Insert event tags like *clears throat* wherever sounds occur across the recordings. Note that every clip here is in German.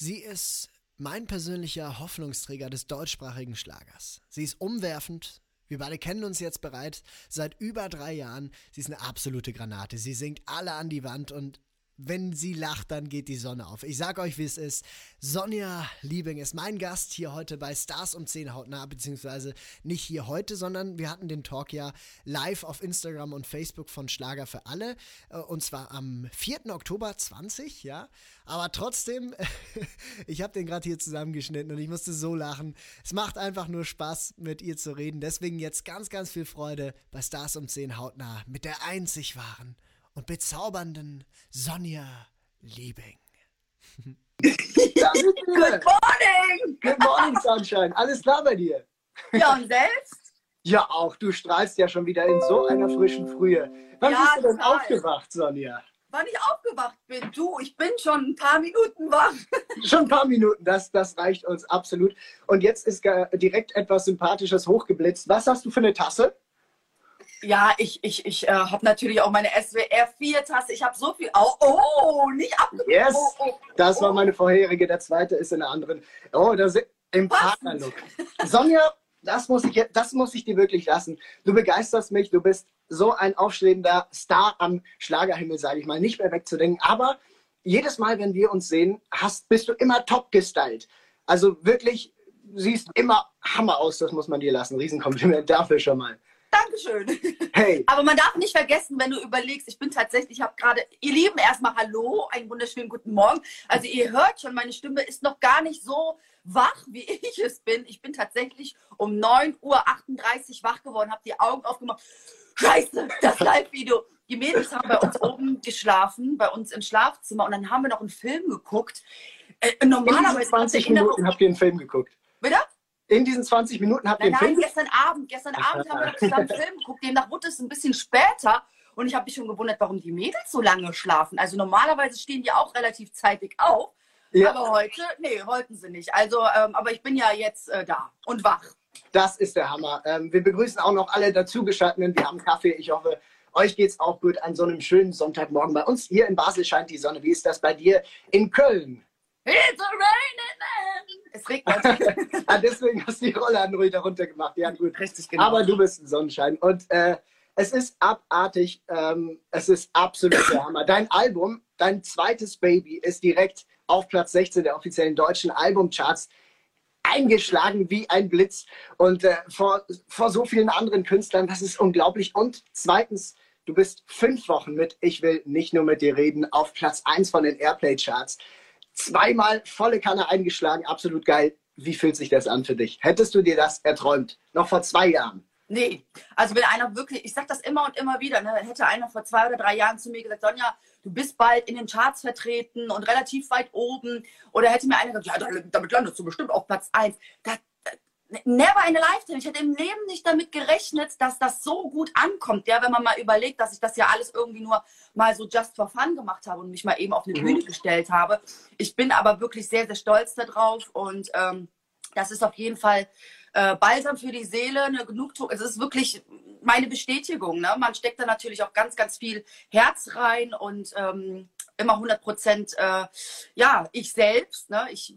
Sie ist mein persönlicher Hoffnungsträger des deutschsprachigen Schlagers. Sie ist umwerfend. Wir beide kennen uns jetzt bereits seit über drei Jahren. Sie ist eine absolute Granate. Sie singt alle an die Wand und wenn sie lacht, dann geht die Sonne auf. Ich sag euch, wie es ist. Sonja Liebing ist mein Gast hier heute bei Stars um 10 hautnah, beziehungsweise nicht hier heute, sondern wir hatten den Talk ja live auf Instagram und Facebook von Schlager für alle. Äh, und zwar am 4. Oktober 20, ja. Aber trotzdem, *laughs* ich habe den gerade hier zusammengeschnitten und ich musste so lachen. Es macht einfach nur Spaß, mit ihr zu reden. Deswegen jetzt ganz, ganz viel Freude bei Stars um 10 hautnah mit der einzig wahren und bezaubernden Sonja Liebing. Good morning! Good morning, Sunshine. Alles klar bei dir? Ja, und selbst? Ja, auch. Du strahlst ja schon wieder in so einer frischen Frühe. Wann Ja, bist du denn total. aufgewacht, Sonja? Wann ich aufgewacht bin, du, ich bin schon ein paar Minuten wach. *laughs* Schon ein paar Minuten, das, das reicht uns absolut. Und jetzt ist direkt etwas Sympathisches hochgeblitzt. Was hast du für eine Tasse? Ja, ich, ich, ich äh, habe natürlich auch meine SWR 4-Tasse. Ich habe so viel. Oh, oh nicht abgegeben. Yes, Oh, oh, das war oh. meine vorherige. Der zweite ist in der anderen. Oh, das ist im. Partnerlook. Sonja, das muss, ich, das muss ich dir wirklich lassen. Du begeisterst mich. Du bist so ein aufstrebender Star am Schlagerhimmel, sage ich mal. Nicht mehr wegzudenken. Aber jedes Mal, wenn wir uns sehen, hast, bist du immer top gestylt. Also wirklich, siehst immer Hammer aus. Das muss man dir lassen. Riesenkompliment dafür schon mal. Dankeschön. Hey, Aber man darf nicht vergessen, wenn du überlegst, ich bin tatsächlich, ich habe gerade, ihr Lieben, erstmal Hallo, einen wunderschönen guten Morgen. Also ihr hört schon, meine Stimme ist noch gar nicht so wach, wie *laughs* ich es bin. Ich bin tatsächlich um 9.38 Uhr wach geworden, habe die Augen aufgemacht. Scheiße, das Live-Video. Die Mädels haben bei uns *laughs* oben geschlafen, bei uns im Schlafzimmer und dann haben wir noch einen Film geguckt. Äh, normalerweise diesen 20 in der- Minuten habt ihr einen Film geguckt. Bitte? In diesen 20 Minuten habt ihr Nein, nein, Film gestern Abend. Gestern Abend haben wir noch zusammen Film geguckt. Demnach wurde es ein bisschen später. Und ich habe mich schon gewundert, warum die Mädels so lange schlafen. Also normalerweise stehen die auch relativ zeitig auf. Ja. Aber heute, nee, wollten sie nicht. Also, ähm, aber ich bin ja jetzt äh, da und wach. Das ist der Hammer. Ähm, wir begrüßen auch noch alle dazugeschalteten. Wir haben Kaffee. Ich hoffe, euch geht's auch gut an so einem schönen Sonntagmorgen. Bei uns hier in Basel scheint die Sonne. Wie ist das bei dir in Köln? It's a raining man. Es regnet. *laughs* ah, deswegen hast du die Rolle an ruhig darunter gemacht. Ja, gut. Richtig, genau. Aber du bist ein Sonnenschein. Und äh, es ist abartig. Ähm, es ist absolut der Hammer. Dein Album, dein zweites Baby, ist direkt auf Platz 16 der offiziellen deutschen Albumcharts eingeschlagen wie ein Blitz und äh, vor, vor so vielen anderen Künstlern, das ist unglaublich. Und zweitens, du bist fünf Wochen mit Ich will nicht nur mit dir reden auf Platz 1 von den Airplay-Charts. Zweimal volle Kanne eingeschlagen, absolut geil. Wie fühlt sich das an für dich? Hättest du dir das erträumt? Noch vor zwei Jahren? Nee, also wenn einer wirklich, ich sag das immer und immer wieder, ne, hätte einer vor zwei oder drei Jahren zu mir gesagt, Sonja, du bist bald in den Charts vertreten und relativ weit oben. Oder hätte mir einer gesagt, ja, damit- landest du bestimmt auf Platz 1. Das, das- never in a lifetime. Ich hätte im Leben nicht damit gerechnet, dass das so gut ankommt. Ja, wenn man mal überlegt, dass ich das ja alles irgendwie nur mal so just for fun gemacht habe und mich mal eben auf eine Mhm. Bühne gestellt habe. Ich bin aber wirklich sehr, sehr stolz darauf und ähm, das ist auf jeden Fall äh, Balsam für die Seele, eine Genugtuung. Es ist wirklich meine Bestätigung. Ne? Man steckt da natürlich auch ganz, ganz viel Herz rein und ähm, immer 100 Prozent, äh, ja, ich selbst. Ne? Ich,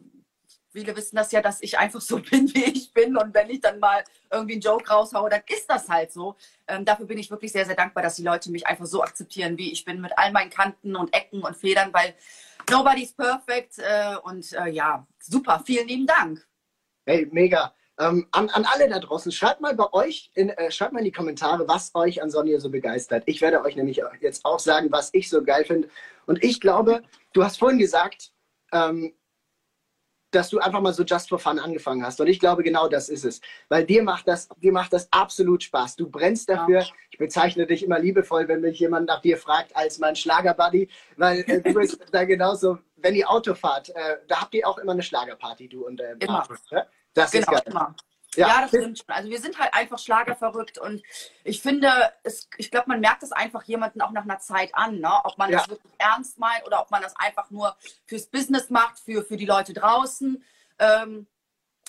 viele wissen das ja, dass ich einfach so *laughs* bin, wie ich bin. Und wenn ich dann mal irgendwie einen Joke raushaue, dann ist das halt so. Ähm, dafür bin ich wirklich sehr, sehr dankbar, dass die Leute mich einfach so akzeptieren, wie ich bin, mit all meinen Kanten und Ecken und Federn, weil nobody's perfect. Äh, und äh, ja, super, vielen lieben Dank. Hey, mega. Ähm, an, an alle da draußen, schreibt mal bei euch, in, äh, schreibt mal in die Kommentare, was euch an Sonja so begeistert. Ich werde euch nämlich jetzt auch sagen, was ich so geil finde. Und ich glaube, du hast vorhin gesagt, ähm, dass du einfach mal so just for fun angefangen hast. Und ich glaube, genau das ist es. Weil dir macht das, dir macht das absolut Spaß. Du brennst dafür. Ich bezeichne dich immer liebevoll, wenn mich jemand nach dir fragt, als mein Schlagerbuddy. Weil äh, du bist *laughs* da genauso, wenn ihr Auto fahrt, äh, da habt ihr auch immer eine Schlagerparty, du und äh, Immer. Ne? Das Genau, ist geil. immer. Ja, Ja, das stimmt schon. Also wir sind halt einfach schlagerverrückt und ich finde, es, ich glaube, man merkt es einfach jemanden auch nach einer Zeit an, ne? ob man Ja. das wirklich ernst meint oder ob man das einfach nur fürs Business macht, für, für die Leute draußen. Ähm,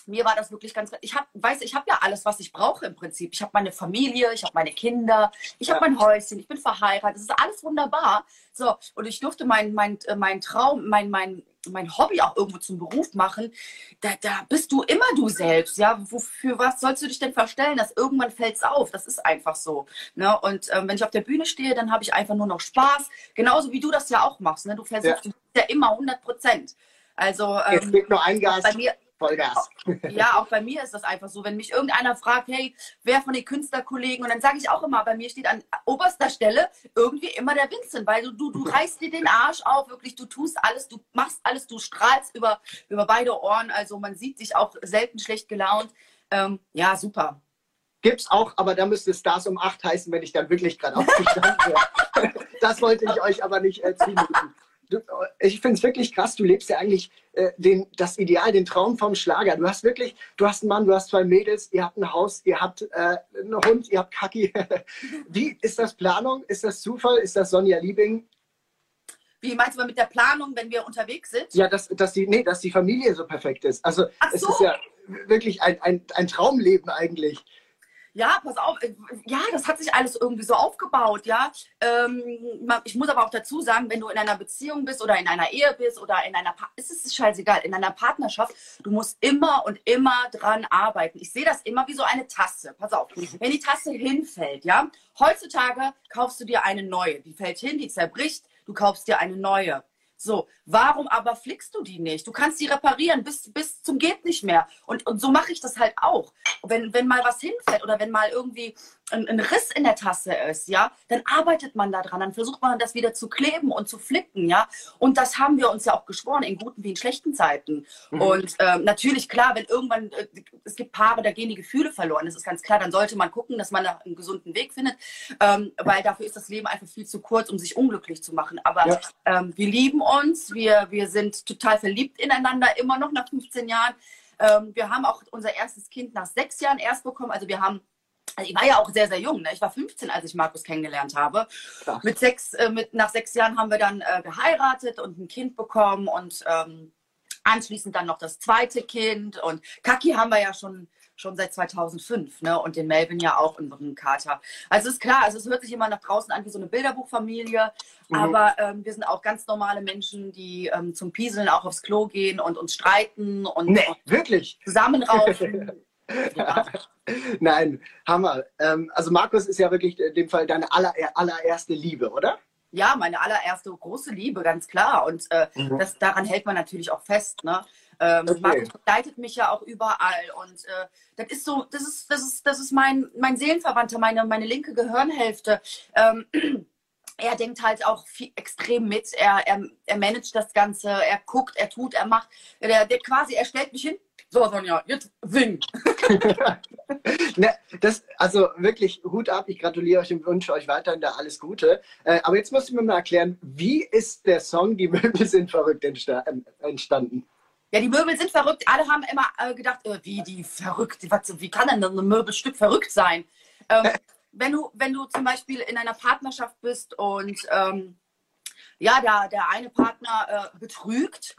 mir war das wirklich ganz, ich habe, weiß, ich habe ja alles, was ich brauche im Prinzip. Ich habe meine Familie, ich habe meine Kinder, ich habe mein Häuschen, ich bin verheiratet, das ist alles wunderbar. So, und ich durfte mein, mein, äh, mein Traum, mein, mein, mein Hobby auch irgendwo zum Beruf machen. Da, da bist du immer du selbst, ja. Wofür was sollst du dich denn verstellen? dass irgendwann fällt es auf. Das ist einfach so. Ne? Und ähm, wenn ich auf der Bühne stehe, dann habe ich einfach nur noch Spaß. Genauso wie du das ja auch machst. Ne? Du versuchst ja, ja immer 100 Prozent. Also ähm, es nur ein Gas. Bei mir, Vollgas. Ja, auch bei mir ist das einfach so. Wenn mich irgendeiner fragt, hey, wer von den Künstlerkollegen, und dann sage ich auch immer, bei mir steht an oberster Stelle irgendwie immer der Vincent, weil du, du, du reißt dir den Arsch auf, wirklich, du tust alles, du machst alles, du strahlst über, über beide Ohren. Also man sieht dich auch selten schlecht gelaunt. Ähm, ja, super. Gibt's auch, aber da müsste Stars um 8 heißen, wenn ich dann wirklich gerade aufgestanden wäre. *laughs* das wollte ich euch aber nicht äh, zumuten du, ich finde es wirklich krass, du lebst ja eigentlich äh, den, das Ideal, den Traum vom Schlager. Du hast wirklich, du hast einen Mann, du hast zwei Mädels, ihr habt ein Haus, ihr habt äh, einen Hund, ihr habt Kaki. *laughs* Wie ist das Planung? Ist das Zufall? Ist das Sonja Liebing? Wie meinst du mit der Planung, wenn wir unterwegs sind? Ja, dass, dass, die, nee, dass die Familie so perfekt ist. Also so. es ist ja wirklich ein, ein, ein Traumleben eigentlich ja, pass auf, äh, ja, das hat sich alles irgendwie so aufgebaut, ja. Ähm, ich muss aber auch dazu sagen, wenn du in einer Beziehung bist oder in einer Ehe bist oder in einer, pa ist es scheißegal, in einer Partnerschaft, du musst immer und immer dran arbeiten. Ich sehe das immer wie so eine Tasse. Pass auf, wenn die Tasse hinfällt, ja, heutzutage kaufst du dir eine neue. Die fällt hin, die zerbricht, du kaufst dir eine neue. So, warum aber flickst du die nicht? Du kannst die reparieren bis, bis zum geht nicht mehr. Und, und so mache ich das halt auch. Wenn, wenn mal was hinfällt oder wenn mal irgendwie ein, ein, Riss in der Tasse ist, ja, dann arbeitet man da dran, dann versucht man das wieder zu kleben und zu flicken, ja. Und das haben wir uns ja auch geschworen, in guten wie in schlechten Zeiten. Mhm. Und ähm, natürlich, klar, wenn irgendwann, äh, es gibt Paare, da gehen die Gefühle verloren, das ist ganz klar, dann sollte man gucken, dass man einen gesunden Weg findet, ähm, weil dafür ist das Leben einfach viel zu kurz, um sich unglücklich zu machen. Aber ja. ähm, wir lieben uns, wir, wir sind total verliebt ineinander, immer noch nach 15 Jahren. Ähm, wir haben auch unser erstes Kind nach sechs Jahren erst bekommen. Also wir haben also ich war ja auch sehr, sehr jung. Ne? Ich war 15, als ich Markus kennengelernt habe. Mit sechs, äh, mit, nach sechs Jahren haben wir dann äh, geheiratet und ein Kind bekommen und ähm, anschließend dann noch das zweite Kind. Und Kaki haben wir ja schon schon seit 2005, ne? Und den Melvin ja auch, unseren Kater. Also ist klar, also es hört sich immer nach draußen an wie so eine Bilderbuchfamilie, mhm. aber ähm, wir sind auch ganz normale Menschen, die ähm, zum Pieseln auch aufs Klo gehen und uns streiten und, nee, wirklich zusammenraufen. *laughs* ja. *laughs* Nein, Hammer. Ähm, also Markus ist ja wirklich in dem Fall deine aller, allererste Liebe, oder? Ja, meine allererste große Liebe, ganz klar. Und äh, mhm. das, daran hält man natürlich auch fest. Ne? Ähm, okay. Markus begleitet mich ja auch überall und äh, das ist so, das ist, das ist, das ist mein, mein Seelenverwandter, meine, meine linke Gehirnhälfte. Ähm, *clears throat* er denkt halt auch viel, extrem mit. Er, er, er managt das Ganze, er guckt, er tut, er macht. Der, der quasi, er stellt mich hin. So, Sonja, jetzt sing. *laughs* ne, das, also wirklich Hut ab. Ich gratuliere euch und wünsche euch weiterhin da alles Gute. Äh, aber jetzt musst du mir mal erklären, wie ist der Song Die Möbel sind verrückt entstanden? Ja, die Möbel sind verrückt. Alle haben immer äh, gedacht, äh, wie die verrückt, was, wie kann denn ein Möbelstück verrückt sein? Ähm, *laughs* wenn, du, wenn du zum Beispiel in einer Partnerschaft bist und ähm, ja, der, der eine Partner äh, betrügt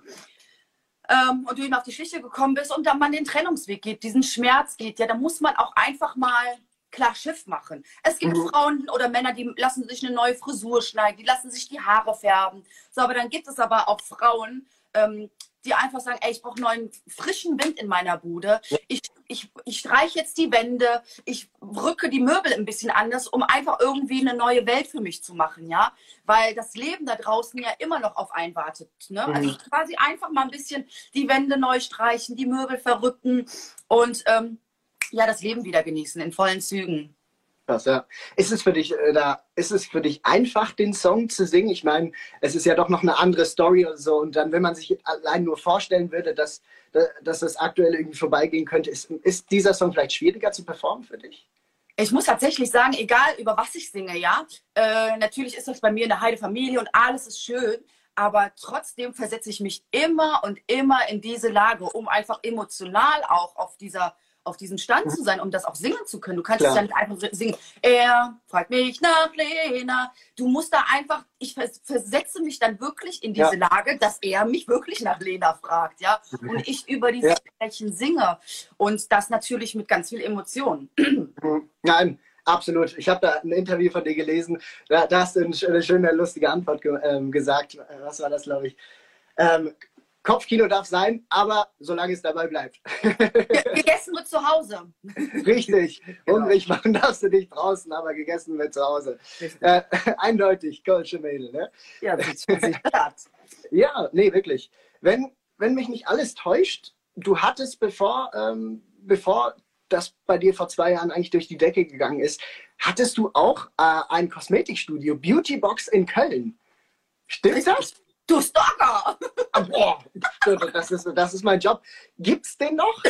ähm, und du ihm auf die Schliche gekommen bist und dann man den Trennungsweg geht, diesen Schmerz geht, ja, dann muss man auch einfach mal klar Schiff machen. Es gibt mhm. Frauen oder Männer, die lassen sich eine neue Frisur schneiden, die lassen sich die Haare färben. So, aber dann gibt es aber auch Frauen, ähm, die einfach sagen, ey, ich brauche neuen frischen Wind in meiner Bude. Ich, ich, ich streiche jetzt die Wände, ich rücke die Möbel ein bisschen anders, um einfach irgendwie eine neue Welt für mich zu machen, ja. Weil das Leben da draußen ja immer noch auf einen wartet. Ne? Mhm. Also quasi einfach mal ein bisschen die Wände neu streichen, die Möbel verrücken und ähm, ja, das Leben wieder genießen in vollen Zügen. Krass, ja. Ist es für dich äh, da, ist es für dich einfach, den Song zu singen? Ich meine, es ist ja doch noch eine andere Story und so. Und dann, wenn man sich allein nur vorstellen würde, dass, dass das aktuell irgendwie vorbeigehen könnte, ist, ist dieser Song vielleicht schwieriger zu performen für dich? Ich muss tatsächlich sagen, egal über was ich singe, ja, äh, natürlich ist das bei mir eine heile Familie und alles ist schön, aber trotzdem versetze ich mich immer und immer in diese Lage, um einfach emotional auch auf dieser auf diesem Stand zu sein, um das auch singen zu können. Du kannst es ja nicht einfach singen. Er fragt mich nach Lena. Du musst da einfach, ich versetze mich dann wirklich in diese ja. Lage, dass er mich wirklich nach Lena fragt, ja. Und ich über diese ja. Sprechen singe. Und das natürlich mit ganz viel Emotion. Nein, Absolut. Ich habe da ein Interview von dir gelesen. Da, da hast du eine schöne, lustige Antwort ge ähm, gesagt. Was war das, glaube ich? Ähm, Kopfkino darf sein, aber solange es dabei bleibt. gegessen wird zu Hause. *laughs* Richtig. Genau. Hungrig machen darfst du nicht draußen, aber gegessen wird zu Hause. Äh, *laughs* eindeutig, Kölsche Mädel. Ne? Ja, *laughs* ja, nee, wirklich. Wenn, wenn mich nicht alles täuscht, du hattest, bevor, ähm, bevor das bei dir vor zwei Jahren eigentlich durch die Decke gegangen ist, hattest du auch äh, ein Kosmetikstudio, Beautybox in Köln. Stimmt das? Du Stalker! Ah, boah, das ist, das ist mein Job. Gibt's den noch?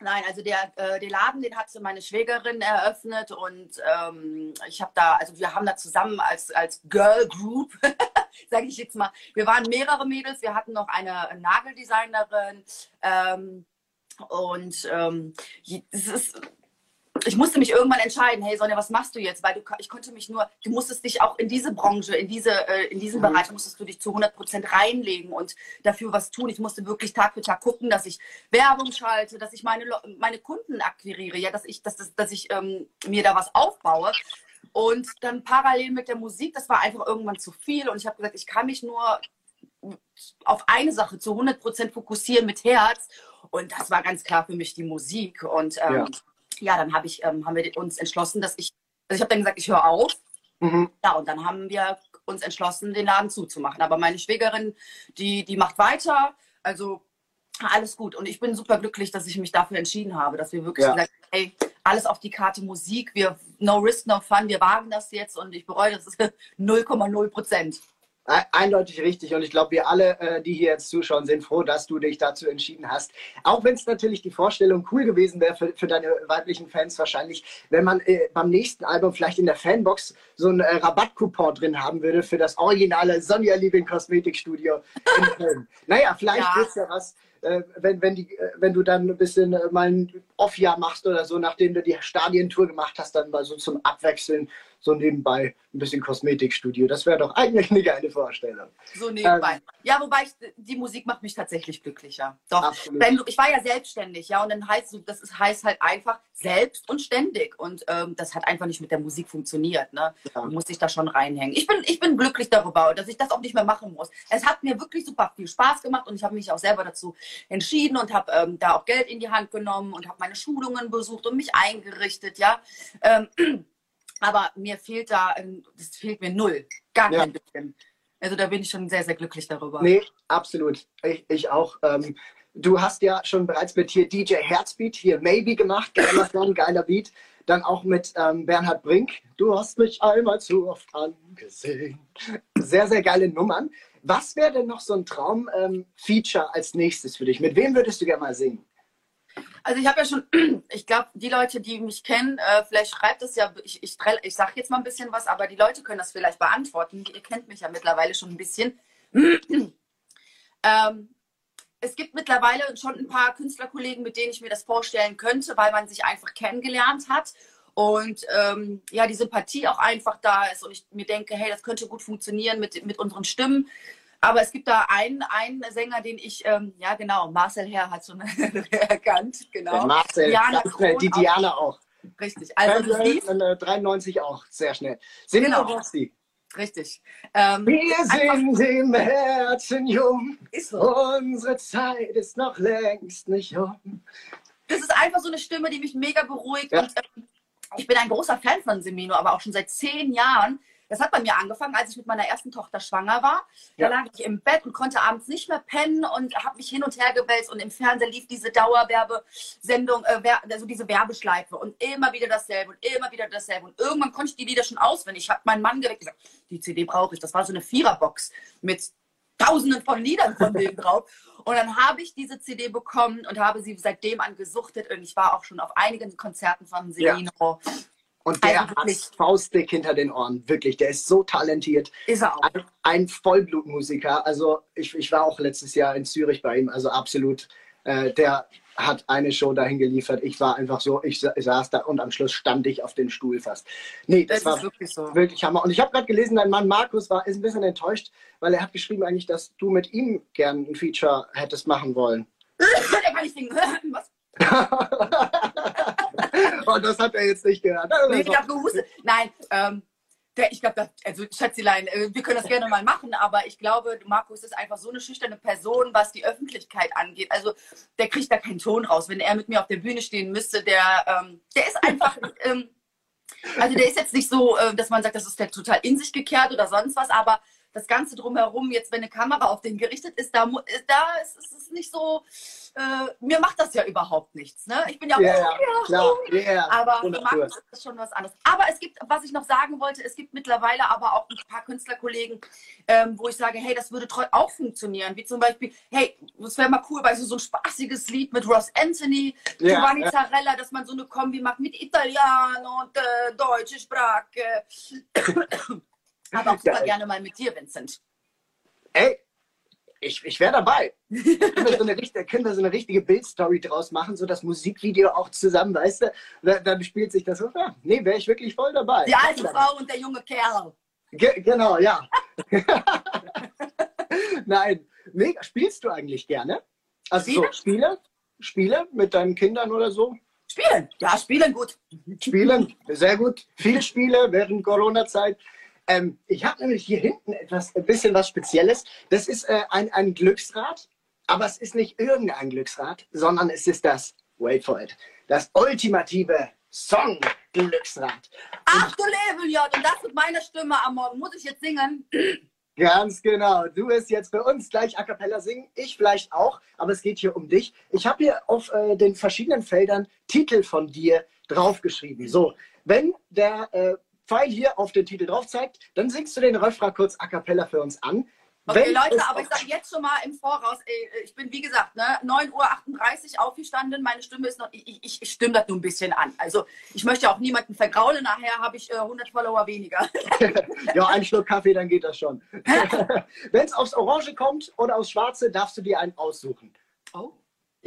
Nein, also der, äh, den Laden, den hat meine Schwägerin eröffnet und ähm, ich habe da, also wir haben da zusammen als, als Girl Group, *laughs* sage ich jetzt mal, wir waren mehrere Mädels, wir hatten noch eine Nageldesignerin ähm, und ähm, es ist ich musste mich irgendwann entscheiden, hey Sonja, was machst du jetzt? Weil du, ich konnte mich nur, du musstest dich auch in diese Branche, in, diese, äh, in diesen mhm. Bereich, musstest du dich zu 100 Prozent reinlegen und dafür was tun. Ich musste wirklich Tag für Tag gucken, dass ich Werbung schalte, dass ich meine, meine Kunden akquiriere, ja, dass ich, dass, dass, dass ich ähm, mir da was aufbaue. Und dann parallel mit der Musik, das war einfach irgendwann zu viel. Und ich habe gesagt, ich kann mich nur auf eine Sache zu 100 Prozent fokussieren mit Herz. Und das war ganz klar für mich die Musik. Und ähm, ja ja, dann hab ich, ähm, haben wir uns entschlossen, dass ich, also ich habe dann gesagt, ich höre auf. Mhm. Ja, und dann haben wir uns entschlossen, den Laden zuzumachen. Aber meine Schwägerin, die, die macht weiter. Also alles gut. Und ich bin super glücklich, dass ich mich dafür entschieden habe, dass wir wirklich ja. gesagt haben, hey, alles auf die Karte Musik, wir no risk, no fun, wir wagen das jetzt und ich bereue das *laughs* 0,0 Prozent. Eindeutig richtig. Und ich glaube, wir alle, äh, die hier jetzt zuschauen, sind froh, dass du dich dazu entschieden hast. Auch wenn es natürlich die Vorstellung cool gewesen wäre für, für, deine weiblichen Fans wahrscheinlich, wenn man äh, beim nächsten Album vielleicht in der Fanbox so einen äh, Rabattcoupon drin haben würde für das originale Sonja Liebing Kosmetikstudio in *laughs* Köln. naja, vielleicht ja. ist ja was. Äh, wenn, wenn, die, äh, wenn du dann ein bisschen mal ein Off-Jahr machst oder so, nachdem du die Stadientour gemacht hast, dann mal so zum Abwechseln so nebenbei ein bisschen Kosmetikstudio. Das wäre doch eigentlich eine geile Vorstellung. So nebenbei. Ähm, ja, wobei ich, die Musik macht mich tatsächlich glücklicher. Doch. Wenn, ich war ja selbstständig, ja, und dann heißt das ist, heißt halt einfach selbst und ständig. Und ähm, das hat einfach nicht mit der Musik funktioniert. Ne? Ja. Man muss sich da schon reinhängen. Ich bin, ich bin glücklich darüber, dass ich das auch nicht mehr machen muss. Es hat mir wirklich super viel Spaß gemacht und ich habe mich auch selber dazu entschieden und habe ähm, da auch Geld in die Hand genommen und habe meine Schulungen besucht und mich eingerichtet, ja. Ähm, aber mir fehlt da, das fehlt mir null. Gar kein ja. bisschen. Also da bin ich schon sehr, sehr glücklich darüber. Nee, absolut. Ich, ich auch. Ähm, du hast ja schon bereits mit hier DJ Herzbeat, hier Maybe gemacht, geiler *laughs* Song, geiler Beat. Dann auch mit ähm, Bernhard Brink. Du hast mich einmal zu oft angesehen. Sehr, sehr geile Nummern. Was wäre denn noch so ein Traum-Feature ähm, als nächstes für dich? Mit wem würdest du gerne mal singen? Also ich habe ja schon, *clears throat* ich glaube, die Leute, die mich kennen, äh, vielleicht schreibt es ja, ich, ich, ich sage jetzt mal ein bisschen was, aber die Leute können das vielleicht beantworten. Ihr kennt mich ja mittlerweile schon ein bisschen. *clears throat* ähm, es gibt mittlerweile schon ein paar Künstlerkollegen, mit denen ich mir das vorstellen könnte, weil man sich einfach kennengelernt hat und ähm, ja, die Sympathie auch einfach da ist und ich mir denke, hey, das könnte gut funktionieren mit, mit unseren Stimmen. Aber es gibt da einen, einen Sänger, den ich, ähm, ja genau, Marcel Herr hat schon *laughs* erkannt, genau. Marcel, Diana Kron die Diana auch. auch. Richtig. Also äh, siehst, 93 auch, sehr schnell. Sind genau. Rossi. Richtig. Ähm, Wir sind im Herzen jung. So. Unsere Zeit ist noch längst nicht um. Das ist einfach so eine Stimme, die mich mega beruhigt. Ja. Und, ähm, ich bin ein großer Fan von Semino, aber auch schon seit zehn Jahren. Das hat bei mir angefangen, als ich mit meiner ersten Tochter schwanger war. Da lag ich im Bett und konnte abends nicht mehr pennen und habe mich hin und her gewälzt und im Fernsehen lief diese Dauerwerbesendung, äh, also diese Werbeschleife und immer wieder dasselbe und immer wieder dasselbe. Und irgendwann konnte ich die Lieder schon auswendig. Ich habe meinen Mann geweckt gesagt, die CD brauche ich. Das war so eine Viererbox mit Tausenden von Liedern von denen *laughs* drauf. Und dann habe ich diese CD bekommen und habe sie seitdem an gesuchtet. Und ich war auch schon auf einigen Konzerten von Selino. Ja. Und der also hat Faustdick hinter den Ohren, wirklich. Der ist so talentiert. Ist er auch. Ein, ein Vollblutmusiker. Also ich, ich war auch letztes Jahr in Zürich bei ihm, also absolut. Äh, der hat eine Show dahin geliefert. Ich war einfach so, ich saß da und am Schluss stand ich auf den Stuhl fast. Nee, das, das war wirklich, so. wirklich Hammer. Und ich habe gerade gelesen, dein Mann Markus war ist ein bisschen enttäuscht, weil er hat geschrieben eigentlich, dass du mit ihm gern ein Feature hättest machen wollen. *laughs* Der kann ich singen. Was? *laughs* *laughs* oh, das hat er jetzt nicht gehört. Nee, ich hab gehustet. Nein, ähm, ich glaube, also Schätzelein, äh, wir können das gerne mal machen, aber ich glaube, Markus ist einfach so eine schüchterne Person, was die Öffentlichkeit angeht. Also der kriegt da keinen Ton raus. Wenn er mit mir auf der Bühne stehen müsste, der, ähm, der ist einfach, *laughs* ähm, also der ist jetzt nicht so, äh, dass man sagt, das ist der total in sich gekehrt oder sonst was, aber das Ganze drumherum, jetzt wenn eine Kamera auf den gerichtet ist, da, da ist, ist es nicht so, äh, mir macht das ja überhaupt nichts. Ne? Ich bin ja, yeah, oh, klar, yeah, aber Markus ist das schon was anderes. Aber es gibt, was ich noch sagen wollte, es gibt mittlerweile aber auch ein paar Künstlerkollegen, ähm, wo ich sage, hey, das würde auch funktionieren. Wie zum Beispiel, hey, es wäre mal cool, weil so, so ein spaßiges Lied mit Ross Anthony, yeah, Giovanni yeah. Zarella, dass man so eine Kombi macht mit Italiano und äh, deutsche Sprache. Aber auch super gerne mal mit dir, Vincent. Ey, ich, ich wäre dabei. können, wir so eine *laughs* richtige, können wir so eine richtige Bildstory draus machen, so das Musikvideo auch zusammen, weißt du? Dann, dann spielt sich das so. Ja, nee, wäre ich wirklich voll dabei. Die alte Frau und der junge Kerl. Ge genau, ja. *laughs* Nein, mega. Spielst du eigentlich gerne? Also Spiele? So, Spiele? Spiele mit deinen Kindern oder so? Spielen, ja, spielen gut. Spielen, sehr gut. Viele Spiele während Corona-Zeit. Ähm, ich habe nämlich hier hinten etwas, ein bisschen was Spezielles. Das ist äh, ein, ein Glücksrad, aber es ist nicht irgendein Glücksrad, sondern es ist das, wait for it, das ultimative Song-Glücksrad. Ach du Lebeljott, und das mit meiner Stimme am Morgen. Muss ich jetzt singen? Ganz genau. Du wirst jetzt bei uns gleich a cappella singen. Ich vielleicht auch, aber es geht hier um dich. Ich habe hier auf äh, den verschiedenen Feldern Titel von dir draufgeschrieben. So, wenn der äh, Pfeil hier auf den Titel drauf zeigt, dann singst du den Refrain kurz a cappella für uns an. Okay, Wenn Leute, aber ich sage jetzt schon mal im Voraus, ey, ich bin wie gesagt, ne, 9.38 Uhr aufgestanden, meine Stimme ist noch, ich, ich, ich stimme das nur ein bisschen an. Also ich möchte auch niemanden vergraulen, nachher habe ich äh, 100 Follower weniger. *laughs* ja, ein Schluck Kaffee, dann geht das schon. *laughs* Wenn es aufs Orange kommt oder aufs Schwarze, darfst du dir einen aussuchen. Oh.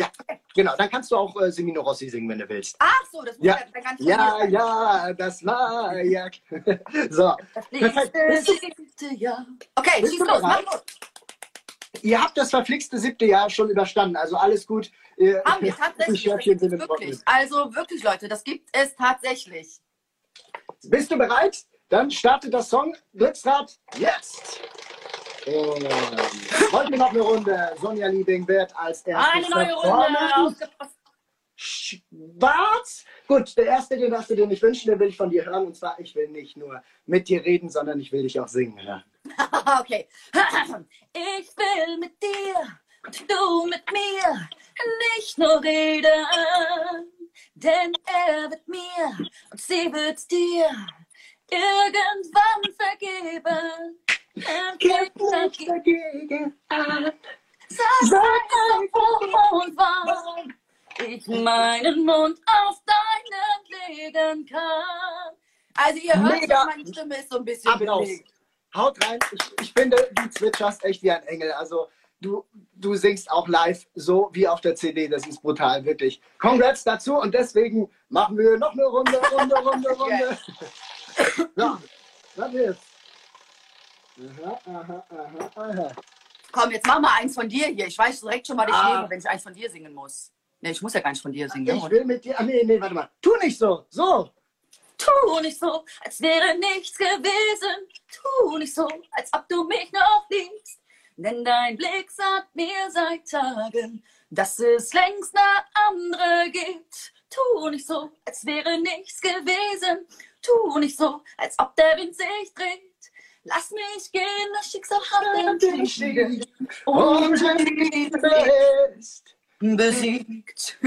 Ja, genau. Dann kannst du auch äh, Semino Rossi singen, wenn du willst. Ach so, das muss ja, ja ganz Ja, ja, das war ja. *laughs* so. Das nächste Jahr. Okay, schieß los, mach los. Ihr habt das verflixte siebte Jahr schon überstanden, also alles gut. Haben wir *laughs* tatsächlich. wirklich. Also wirklich, Leute, das gibt es tatsächlich. Bist du bereit? Dann startet das Song Glücksrad jetzt. Und heute noch eine Runde. Sonja Liebing wird als erstes. Eine neue Runde. Schwarz. Gut, der erste, den hast du dir nicht wünschen, den will ich von dir hören. Und zwar, ich will nicht nur mit dir reden, sondern ich will dich auch singen hören. *laughs* okay. *clears throat* Ich will mit dir und du mit mir nicht nur reden, denn er wird mir und sie wird dir irgendwann vergeben. Kämpft nicht dagegen an. Sag einfach und wann ich meinen Mund auf deinen legen kann. Also ihr hört, Mega. meine Stimme ist so ein bisschen Applaus. belegt. Haut rein. Ich, ich finde, du zwitscherst echt wie ein Engel. Also du, du singst auch live so wie auf der CD. Das ist brutal, wirklich. Congrats dazu und deswegen machen wir noch eine Runde, Runde, Runde, Runde. *laughs* so, was ist? Aha, aha, aha, aha. Komm, jetzt mach mal eins von dir hier. Ich weiß direkt schon mal die ah. wenn ich eins von dir singen muss. Nee, ich muss ja gar nicht von dir singen. Ich will mit dir. Ah, nee, nee, warte mal. Tu nicht so. So. Tu nicht so, als wäre nichts gewesen. Tu nicht so, als ob du mich noch liebst. Denn dein Blick sagt mir seit Tagen, dass es längst eine andere gibt. Tu nicht so, als wäre nichts gewesen. Tu nicht so, als ob der Wind sich dreht. Lass mich gehen, das Schicksal hat den Stich. Und Liebe ist besiegt.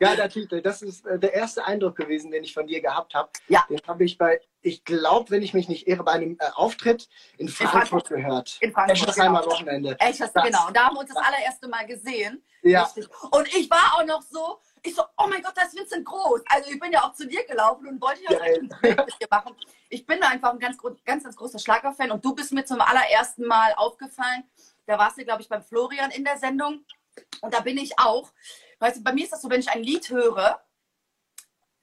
Ja, der Titel, das ist äh, der erste Eindruck gewesen, den ich von dir gehabt habe. Ja. Den habe ich bei, ich glaube, wenn ich mich nicht irre, bei einem äh, Auftritt in Frankfurt, gehört. In Frankfurt. Echtes genau. Wochenende. Echtes, genau. Und da haben wir uns das allererste Mal gesehen. Ja. Richtig. Und ich war auch noch so, ich so, oh mein Gott, das ist Vincent Groß. Also ich bin ja auch zu dir gelaufen und wollte ja ein Bild mit dir machen. Ich bin einfach ein ganz, ganz, ganz großer Schlagerfan und du bist mir zum allerersten Mal aufgefallen. Da warst du, glaube ich, beim Florian in der Sendung. Und da bin ich auch weißt du, bei mir ist das so, wenn ich ein Lied höre,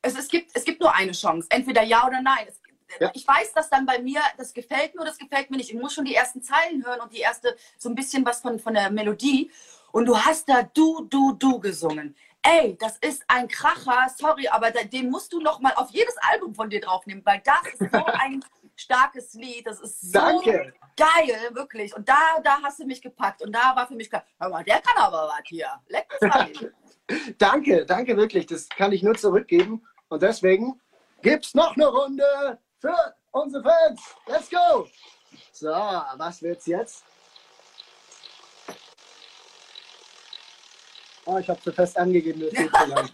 es, es, gibt, es gibt nur eine Chance, entweder ja oder nein. Es, Ja. Ich weiß, dass dann bei mir, das gefällt mir oder das gefällt mir nicht. Ich muss schon die ersten Zeilen hören und die erste, so ein bisschen was von, von der Melodie. Und du hast da du, du, du gesungen. Ey, das ist ein Kracher, sorry, aber den musst du noch mal auf jedes Album von dir draufnehmen, weil das ist so *laughs* ein starkes Lied, das ist so Danke. geil, wirklich. Und da, da hast du mich gepackt und da war für mich klar, hör mal, der kann aber was hier. Leck. *laughs* Danke, danke wirklich. Das kann ich nur zurückgeben. Und deswegen gibt's noch eine Runde für unsere Fans. Let's go! So, was wird's jetzt? Oh, ich habe zu fest angegeben, das geht zu lang.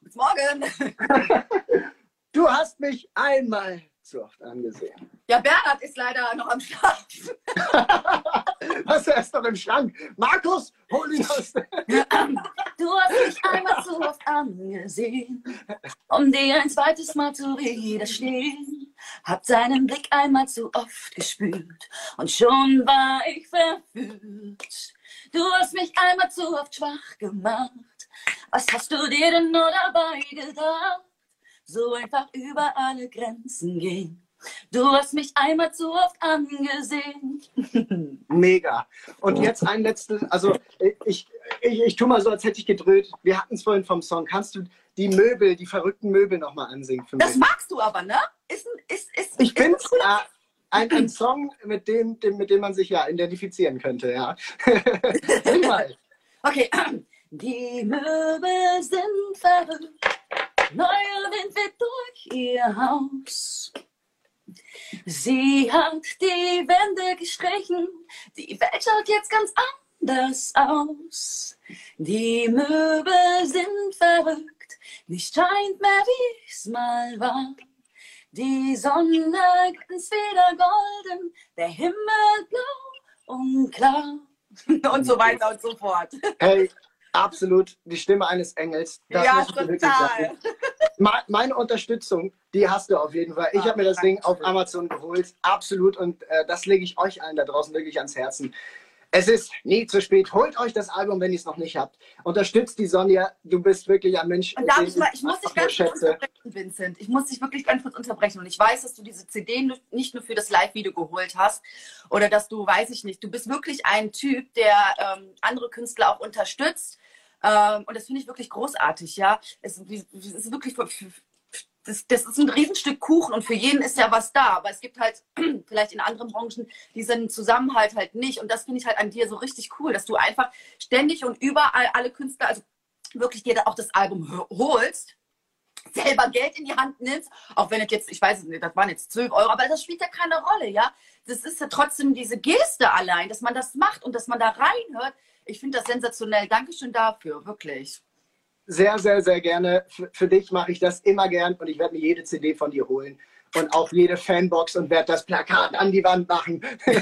Bis morgen. *laughs* Du hast mich einmal zu oft angesehen. Ja, Bernhard ist leider noch am Start. *laughs* Was er ist doch im Schrank? Markus, hol ihn aus. *laughs* Du hast mich einmal zu oft angesehen, um dir ein zweites Mal zu widerstehen. Hab deinen Blick einmal zu oft gespürt und schon war ich verführt. Du hast mich einmal zu oft schwach gemacht. Was hast du dir denn nur dabei gedacht? So einfach über alle Grenzen gehen. Du hast mich einmal zu oft angesehen. *laughs* Mega. Und jetzt ein letztes, also ich, ich, ich tue mal so, als hätte ich gedröhnt. Wir hatten es vorhin vom Song. Kannst du die Möbel, die verrückten Möbel nochmal ansingen für mich? Das magst du aber, ne? Ist, ein- ist, ist, Ich ist bin ein cooler- ein, ein Song, mit dem, dem, mit dem man sich ja identifizieren könnte, ja. *laughs* Mal. Okay. Die Möbel sind verrückt. Neuer Wind weht durch ihr Haus. Sie hat die Wände gestrichen. Die Welt schaut jetzt ganz anders aus. Die Möbel sind verrückt. Nicht scheint mehr, wie es mal war. Die Sonne glänzt wieder golden. Der Himmel blau und klar. *laughs* Und so weiter und so fort. *laughs* Hey, absolut die Stimme eines Engels. Das ja, total. Meine Unterstützung, die hast du auf jeden Fall. Ich Ah, habe mir das Ding auf. Amazon geholt. Absolut. Und äh, das lege ich euch allen da draußen wirklich ans Herzen. Es ist nie zu spät. Holt euch das Album, wenn ihr es noch nicht habt. Unterstützt die Sonja. Du bist wirklich ein Mensch. Und darf ich, mal, ich muss dich ganz kurz unterbrechen, Vincent. Ich muss dich wirklich ganz kurz unterbrechen. Und ich weiß, dass du diese CD nicht nur für das Live-Video geholt hast oder dass du, weiß ich nicht, du bist wirklich ein Typ, der ähm, andere Künstler auch unterstützt. Ähm, und das finde ich wirklich großartig, ja. Es, es ist wirklich, das, das ist ein Riesenstück Kuchen und für jeden ist ja was da. Aber es gibt halt *clears throat* vielleicht in anderen Branchen diesen Zusammenhalt halt nicht. Und das finde ich halt an dir so richtig cool, dass du einfach ständig und überall alle Künstler, also wirklich dir auch das Album ho- holst, selber Geld in die Hand nimmst, auch wenn es jetzt, ich weiß es nicht, das waren jetzt 12 Euro, aber das spielt ja keine Rolle, ja. Das ist ja trotzdem diese Geste allein, dass man das macht und dass man da reinhört. Ich finde das sensationell. Dankeschön dafür, wirklich. Sehr, sehr, sehr gerne. Für, für dich mache ich das immer gern und ich werde mir jede CD von dir holen. Und auch jede Fanbox und werde das Plakat an die Wand machen. *laughs*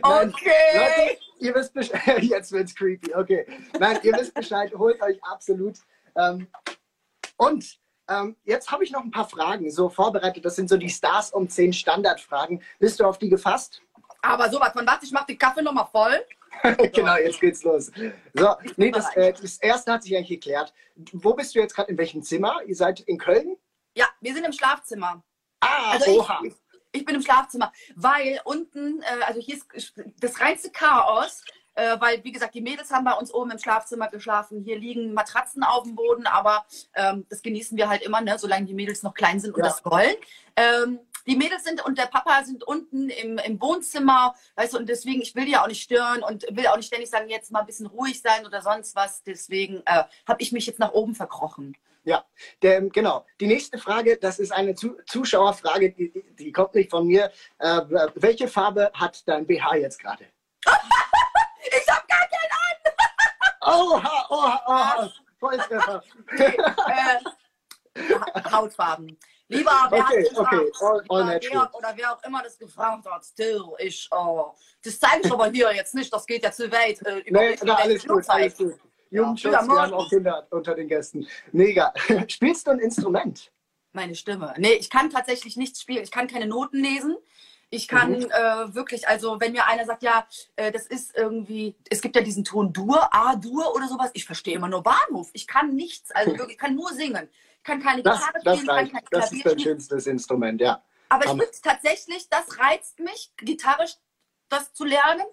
Okay. Leute, ihr wisst Bescheid. *laughs* Jetzt wird's creepy. Okay. Nein, ihr wisst Bescheid. Holt euch absolut. Ähm, und ähm, jetzt habe ich noch ein paar Fragen so vorbereitet. Das sind so die Stars um 10 Standardfragen. Bist du auf die gefasst? Aber sowas von was, ich mache den Kaffee nochmal voll. *laughs* genau, jetzt geht's los. So, nee, das, äh, das erste hat sich eigentlich geklärt. Wo bist du jetzt gerade? In welchem Zimmer? Ihr seid in Köln? Ja, wir sind im Schlafzimmer. Ah, Also oha. ich, ich bin im Schlafzimmer, weil unten, äh, also hier ist das reinste Chaos, äh, weil wie gesagt, die Mädels haben bei uns oben im Schlafzimmer geschlafen. Hier liegen Matratzen auf dem Boden, aber ähm, das genießen wir halt immer, ne, solange die Mädels noch klein sind und Ja. das wollen. Ähm, die Mädels sind und der Papa sind unten im, im Wohnzimmer, weißt du, und deswegen, ich will die ja auch nicht stören und will auch nicht ständig sagen, jetzt mal ein bisschen ruhig sein oder sonst was. Deswegen äh, habe ich mich jetzt nach oben verkrochen. Ja, der, genau. Die nächste Frage, das ist eine Zu Zuschauerfrage, die, die, die kommt nicht von mir. Äh, welche Farbe hat dein BH jetzt gerade? *laughs* Ich habe gar keinen Oha, oha, oha. Volltreffer. *laughs* äh, Ha- Hautfarben. Lieber, wer Okay, hat gefragt? okay, all- all. Georg oder wer auch immer das gefragt hat, still, ich, oh, das zeige ich aber hier jetzt nicht, das geht ja zu weit. Äh, über Nee, na, alles gut, alles gut. Jugendschutz, Ja, wir haben auch Kinder unter den Gästen. Mega. *laughs* Spielst du ein Instrument? Meine Stimme. Nee, ich kann tatsächlich nichts spielen. Ich kann keine Noten lesen. Ich kann mhm. äh, wirklich, also wenn mir einer sagt, ja, äh, das ist irgendwie, es gibt ja diesen Ton Dur, A-Dur oder sowas, ich verstehe immer nur Bahnhof. Ich kann nichts, also wirklich, ich kann nur singen. Ich kann keine das, Gitarre das spielen, reicht. kann kein Das ist dein schönstes Instrument, ja. Aber ich finde tatsächlich, das reizt mich, gitarrisch das zu lernen.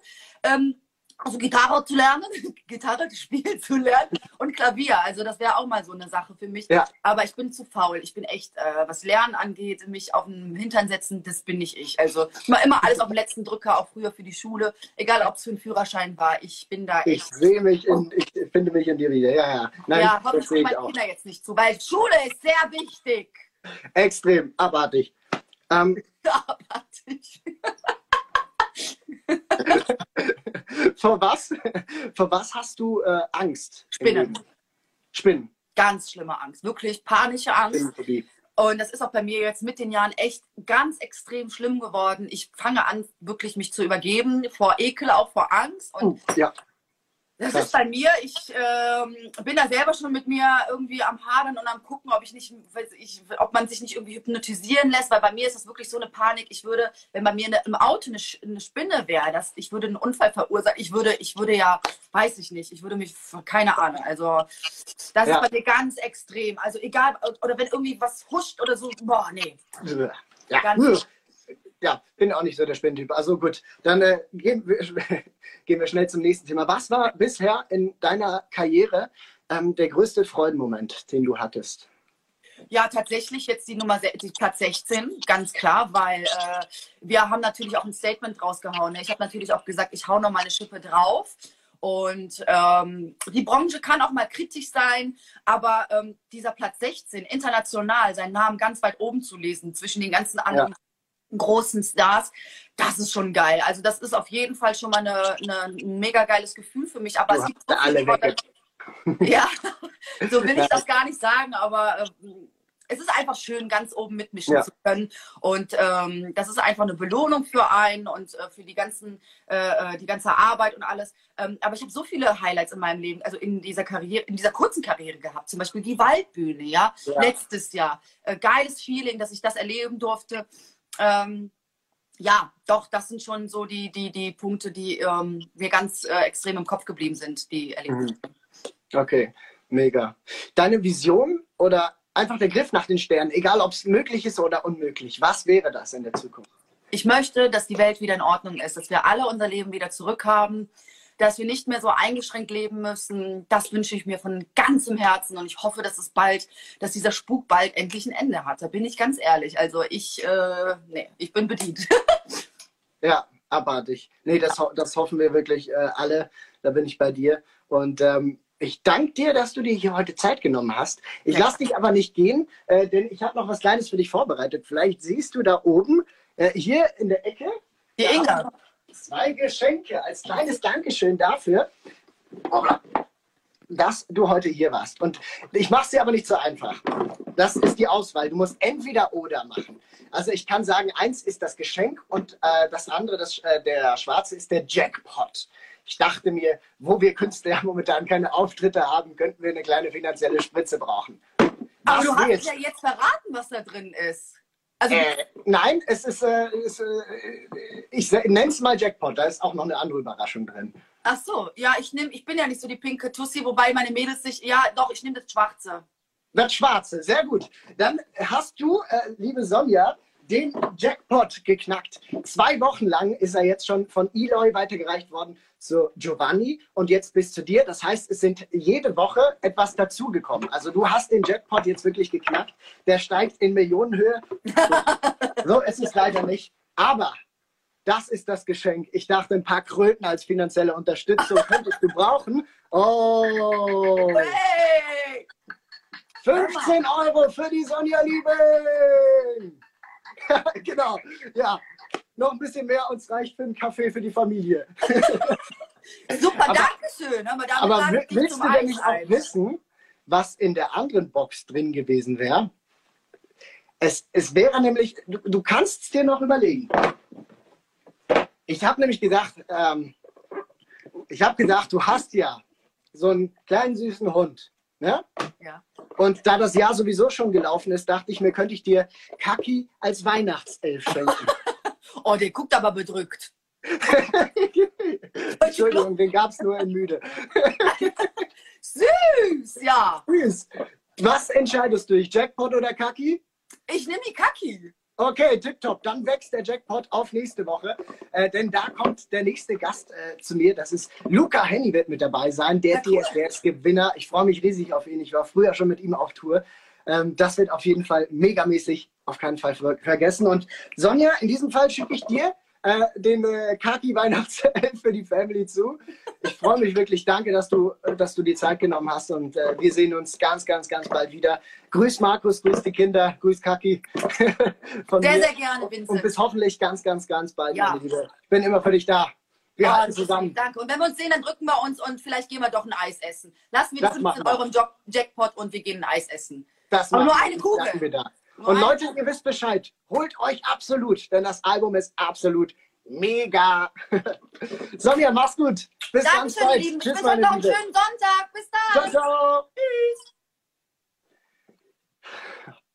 Ähm, also Gitarre zu lernen, *laughs* Gitarre spielen zu lernen und Klavier. Also das wäre auch mal so eine Sache für mich. Ja. Aber ich bin zu faul. Ich bin echt, äh, was Lernen angeht, mich auf den Hintern setzen, das bin nicht ich. Also mache immer alles auf den letzten Drücker, auch früher für die Schule. Egal, ob es für einen Führerschein war. Ich bin da echt. Ich sehe mich, in, ich finde mich in dir wieder. Ja, ja. Nein, ja, hoffentlich kommen meine Kinder jetzt nicht zu, weil Schule ist sehr wichtig. Extrem, abartig. Ähm, *laughs* abartig. *laughs* vor, was, vor was hast du äh, Angst? Spinnen. Spinnen. Ganz schlimme Angst. Wirklich panische Angst. Und das ist auch bei mir jetzt mit den Jahren echt ganz extrem schlimm geworden. Ich fange an, wirklich mich zu übergeben vor Ekel, auch vor Angst. Und uh, ja. Das Krass. ist bei mir, ich ähm, bin da selber schon mit mir irgendwie am Hadern und am gucken, ob ich nicht, ich, ob man sich nicht irgendwie hypnotisieren lässt, weil bei mir ist das wirklich so eine Panik. Ich würde, wenn bei mir eine, im Auto eine, eine Spinne wäre, dass ich würde einen Unfall verursachen. Ich würde, ich würde ja, weiß ich nicht, ich würde mich, keine Ahnung. Also das ja. ist bei mir ganz extrem. Also egal, oder wenn irgendwie was huscht oder so, boah, nee. Ja. Ganz, ja, bin auch nicht so der Spinnentyp. Also gut, dann äh, gehen, wir, *laughs* gehen, wir, schnell zum nächsten Thema. Was war bisher in deiner Karriere ähm, der größte Freudenmoment, den du hattest? Ja, tatsächlich jetzt die Nummer die Platz 16, ganz klar, weil äh, wir haben natürlich auch ein Statement rausgehauen. Ne? Ich habe natürlich auch gesagt, ich hau noch mal eine Schippe drauf. Und ähm, die Branche kann auch mal kritisch sein, aber ähm, dieser Platz 16, international, seinen Namen ganz weit oben zu lesen, zwischen den ganzen anderen ja großen Stars, das ist schon geil. Also das ist auf jeden Fall schon mal eine, eine ein mega geiles Gefühl für mich. Aber du es gibt so alle weg. Ja, *laughs* so will ich das gar nicht sagen, aber äh, es ist einfach schön, ganz oben mitmischen ja. zu können. Und ähm, das ist einfach eine Belohnung für einen und äh, für die ganzen, äh, äh die ganze Arbeit und alles. Ähm, aber ich habe so viele Highlights in meinem Leben, also in dieser Karriere, in dieser kurzen Karriere gehabt. Zum Beispiel die Waldbühne, ja, ja. letztes Jahr. Äh, geiles Feeling, dass ich das erleben durfte ähm, ja, doch, das sind schon so die, die, die Punkte, die ähm, mir ganz äh, extrem im Kopf geblieben sind, die erlebt mhm. Okay, mega. Deine Vision oder einfach der Griff nach den Sternen, egal ob es möglich ist oder unmöglich, was wäre das in der Zukunft? Ich möchte, dass die Welt wieder in Ordnung ist, dass wir alle unser Leben wieder zurückhaben, dass wir nicht mehr so eingeschränkt leben müssen. Das wünsche ich mir von ganzem Herzen und ich hoffe, dass es bald, dass dieser Spuk bald endlich ein Ende hat. Da bin ich ganz ehrlich. Also ich, äh, nee, ich bin bedient. *laughs* ja, abartig. Nee, das, das hoffen wir wirklich äh, alle. Da bin ich bei dir. Und ähm, ich danke dir, dass du dir hier heute Zeit genommen hast. Ich lasse dich aber nicht gehen, äh, denn ich habe noch was Kleines für dich vorbereitet. Vielleicht siehst du da oben, äh, hier in der Ecke. Die Inga zwei Geschenke als kleines Dankeschön dafür, dass du heute hier warst. Und ich mache es dir aber nicht so einfach. Das ist die Auswahl. Du musst entweder oder machen. Also ich kann sagen, eins ist das Geschenk und äh, das andere, das, äh, der schwarze, ist der Jackpot. Ich dachte mir, wo wir Künstler *laughs* momentan keine Auftritte haben, könnten wir eine kleine finanzielle Spritze brauchen. Aber was du hast ja jetzt verraten, was da drin ist. Also, äh, nein, es ist, äh, ist äh, ich nenne es mal Jackpot, da ist auch noch eine andere Überraschung drin. Ach so, ja, ich nehme, ich bin ja nicht so die pinke Tussi, wobei meine Mädels sich, ja, doch, ich nehme das Schwarze. Das Schwarze, sehr gut. Dann hast du, äh, liebe Sonja, den Jackpot geknackt. Zwei Wochen lang ist er jetzt schon von Eloy weitergereicht worden zu Giovanni und jetzt bis zu dir. Das heißt, es sind jede Woche etwas dazugekommen. Also du hast den Jackpot jetzt wirklich geknackt. Der steigt in Millionenhöhe. so ist es leider nicht. Aber das ist das Geschenk. Ich dachte, ein paar Kröten als finanzielle Unterstützung könntest du brauchen. Oh! Hey! 15 Euro für die Sonja Lieben! *laughs* genau, ja. Noch ein bisschen mehr, uns reicht für einen Kaffee für die Familie. *laughs* Super, danke schön. Aber, aber willst du denn nicht auch wissen, was in der anderen Box drin gewesen wäre? Es, es wäre nämlich, du, du kannst es dir noch überlegen. Ich habe nämlich gedacht, ähm, ich habe gedacht, du hast ja so einen kleinen süßen Hund. Ne? Ja. Und da das Jahr sowieso schon gelaufen ist, dachte ich mir, könnte ich dir Kaki als Weihnachtself schenken. *laughs* Oh, der guckt aber bedrückt. *laughs* Entschuldigung, den gab es nur in müde. *laughs* Süß, ja. Süß. Was entscheidest du, Jackpot oder Kaki? Ich nehme die Kaki. Okay, tipptopp. Dann wächst der Jackpot auf nächste Woche. Äh, denn da kommt der nächste Gast äh, zu mir. Das ist Luca Henny wird mit dabei sein, der ja. DSDS-Gewinner. Ich freue mich riesig auf ihn. Ich war früher schon mit ihm auf Tour. Ähm, das wird auf jeden Fall megamäßig auf keinen Fall ver vergessen. Und Sonja, in diesem Fall schicke ich dir äh, den äh, Kaki Weihnachtself für die Family zu. Ich freue mich wirklich. Danke, dass du, äh, dass du die Zeit genommen hast und äh, wir sehen uns ganz, ganz, ganz bald wieder. Grüß Markus, grüß die Kinder, grüß Kaki. *laughs* sehr, mir. sehr gerne, Vincent. Und bis hoffentlich ganz, ganz, ganz bald, ja. Liebe. Ich bin immer für dich da. Wir halten zusammen. Danke. Und wenn wir uns sehen, dann drücken wir uns und vielleicht gehen wir doch ein Eis essen. Lassen wir das 15 Euro im Jackpot und wir gehen ein Eis essen. Das Aber nur eine Kugel. Und Leute, ihr wisst Bescheid. Holt euch absolut, denn das Album ist absolut mega. *laughs* Sonja, mach's gut. Bis Dankeschön, ganz bald. Lieben. Tschüss, meine noch einen schönen Sonntag. Bis dann. Ciao, ciao. Tschüss.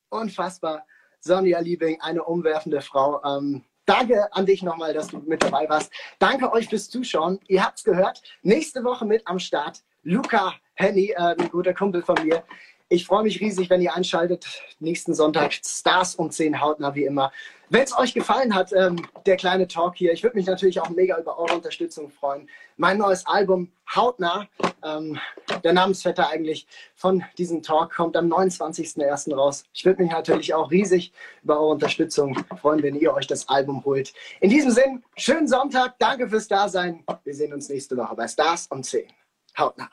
Unfassbar. Sonja Liebing, eine umwerfende Frau. Ähm, danke an dich nochmal, dass du mit dabei warst. Danke euch fürs Zuschauen. Ihr habt's gehört. Nächste Woche mit am Start Luca Henny, äh, ein guter Kumpel von mir. Ich freue mich riesig, wenn ihr einschaltet. Nächsten Sonntag Stars um 10 hautnah wie immer. Wenn es euch gefallen hat, ähm, der kleine Talk hier, ich würde mich natürlich auch mega über eure Unterstützung freuen. Mein neues Album Hautnah, ähm, der Namensvetter eigentlich von diesem Talk, kommt am 29.01. raus. Ich würde mich natürlich auch riesig über eure Unterstützung freuen, wenn ihr euch das Album holt. In diesem Sinn, schönen Sonntag, danke fürs Dasein. Wir sehen uns nächste Woche bei Stars um 10. Hautnah.